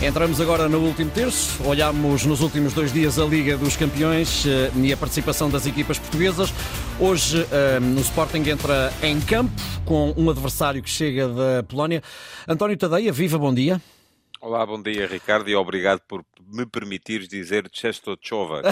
Entramos agora no último terço, olhamos nos últimos dois dias a Liga dos Campeões eh, e a participação das equipas portuguesas. Hoje eh, no Sporting entra em campo com um adversário que chega da Polónia. António Tadeia, viva, bom dia. Olá, bom dia Ricardo e obrigado por me permitires dizer Chestotchova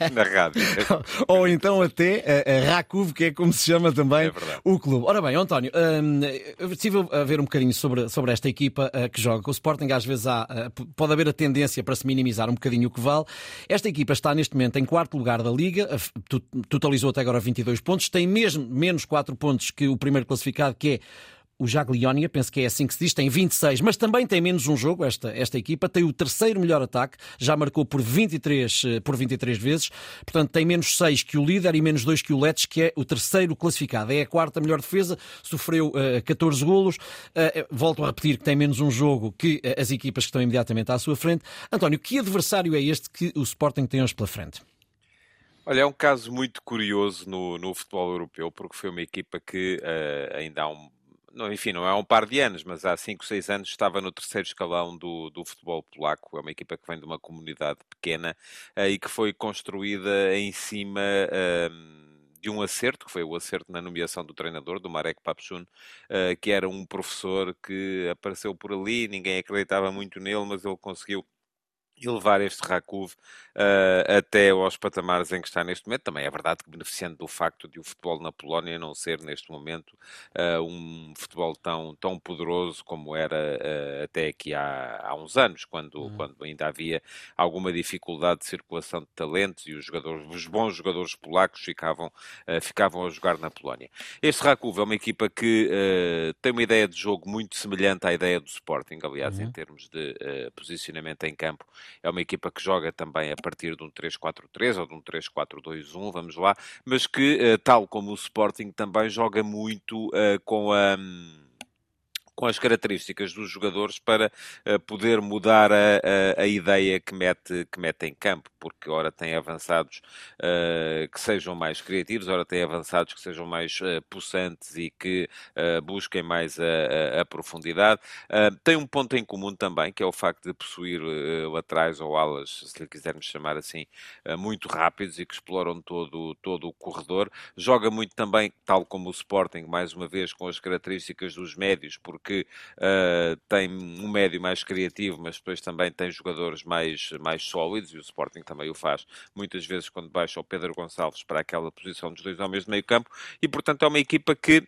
é na rádio. Ou então até a Rakuv, que é como se chama também é o clube. Ora bem, António, hum, eu estive a ver um bocadinho sobre, sobre esta equipa uh, que joga com o Sporting. Às vezes há, uh, pode haver a tendência para se minimizar um bocadinho o que vale. Esta equipa está neste momento em quarto lugar da Liga, uh, totalizou até agora 22 pontos, tem mesmo menos 4 pontos que o primeiro classificado, que é o Jaglionia, penso que é assim que se diz, tem 26, mas também tem menos um jogo, esta, esta equipa, tem o terceiro melhor ataque, já marcou por 23, eh, por 23 vezes, portanto tem menos 6 que o líder e menos 2 que o Letes, que é o terceiro classificado. É a quarta melhor defesa, sofreu uh, 14 golos, uh, volto a repetir que tem menos um jogo que uh, as equipas que estão imediatamente à sua frente. António, que adversário é este que o Sporting tem hoje pela frente? Olha, é um caso muito curioso no, no futebol europeu, porque foi uma equipa que ainda há um enfim, não é um par de anos, mas há 5, 6 anos estava no terceiro escalão do, do futebol polaco. É uma equipa que vem de uma comunidade pequena uh, e que foi construída em cima. Uh, de um acerto, que foi o acerto na nomeação do treinador, do Marek Papchun, uh, que era um professor que apareceu por ali, ninguém acreditava muito nele, mas ele conseguiu e levar este Rakov uh, até aos patamares em que está neste momento. Também é verdade que beneficiando do facto de o futebol na Polónia não ser neste momento uh, um futebol tão, tão poderoso como era uh, até aqui há, há uns anos, quando, uhum. quando ainda havia alguma dificuldade de circulação de talentos e os, jogadores, os bons jogadores polacos ficavam, ficavam a jogar na Polónia. Este Rakov é uma equipa que tem uma ideia de jogo muito semelhante à ideia do Sporting, aliás, uhum. em termos de posicionamento em campo é uma equipa que joga também a partir de um 3-4-3 ou de um 3-4-2-1, vamos lá, mas que, eh, tal como o Sporting, também joga muito uh, com a. Um, com as características dos jogadores para uh, poder mudar a, a, a, ideia que mete, que mete em campo, porque ora tem avançados uh, que sejam mais criativos, ora tem avançados que sejam mais uh, possantes e que busquem mais a, a profundidade. tem um ponto em comum também, que é o facto de possuir laterais ou alas, se lhe quisermos chamar assim, muito rápidos e que exploram todo, todo o corredor. Joga muito também, tal como o Sporting, mais uma vez, com as características dos médios, porque uh, tem um médio mais criativo, mas depois também tem jogadores mais, mais sólidos, e o Sporting também o faz muitas vezes quando baixa o Pedro Gonçalves para aquela posição dos dois homens de meio campo, e portanto é uma equipa que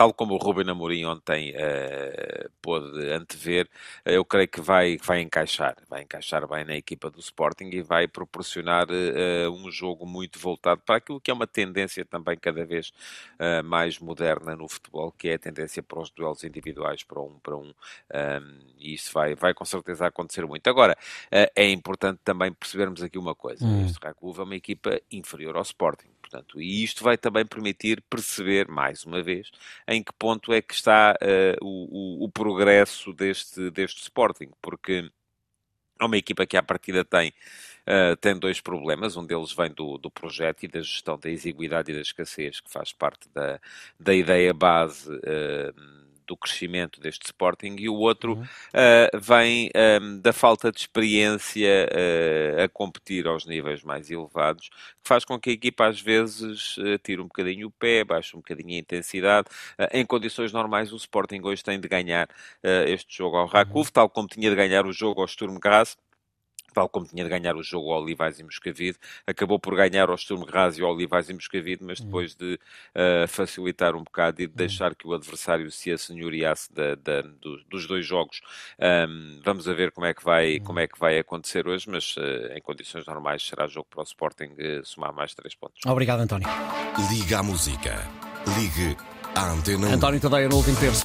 tal como o Ruben Amorim ontem uh, pôde antever, uh, eu creio que vai, vai encaixar, vai encaixar bem na equipa do Sporting e vai proporcionar uh, um jogo muito voltado para aquilo que é uma tendência também cada vez mais moderna no futebol, que é a tendência para os duelos individuais para um para um, um ehm, e isso vai, vai com certeza acontecer muito. Agora, é importante também percebermos aqui uma coisa, hum. este Rakuva é uma equipa inferior ao Sporting, portanto, e isto vai também permitir perceber, mais uma vez, em que ponto é que está uh, o, o, o, progresso deste, deste Sporting, porque é uma equipa que à partida tem, uh, tem dois problemas, um deles vem do, do projeto e da gestão da exiguidade e da escassez, que faz parte da, da ideia base uh, do crescimento deste Sporting e o outro uhum. uh, vem um, ehm, da falta de experiência uh, a competir aos níveis mais elevados, que faz com que a equipa às vezes uh, tire um bocadinho o pé, baixe um bocadinho a intensidade. em condições normais, o Sporting hoje tem de ganhar este jogo ao Rakov, uhum. tal como tinha de ganhar o jogo ao Sturm Graz tal como tinha de ganhar o jogo ao Olivais e Moscavide, acabou por ganhar ao Sturm Graz e ao Olivais e Moscavide, mas depois de uh, facilitar um bocado e de deixar que o adversário se assenhoreasse da, da, dos, dos, dois jogos. Um, vamos a ver como é que vai, como é que vai acontecer hoje, mas uh, em condições normais será jogo para o Sporting uh, somar mais três pontos. Obrigado, António. Liga a música. Ligue à antena. António Tadeia no último terço.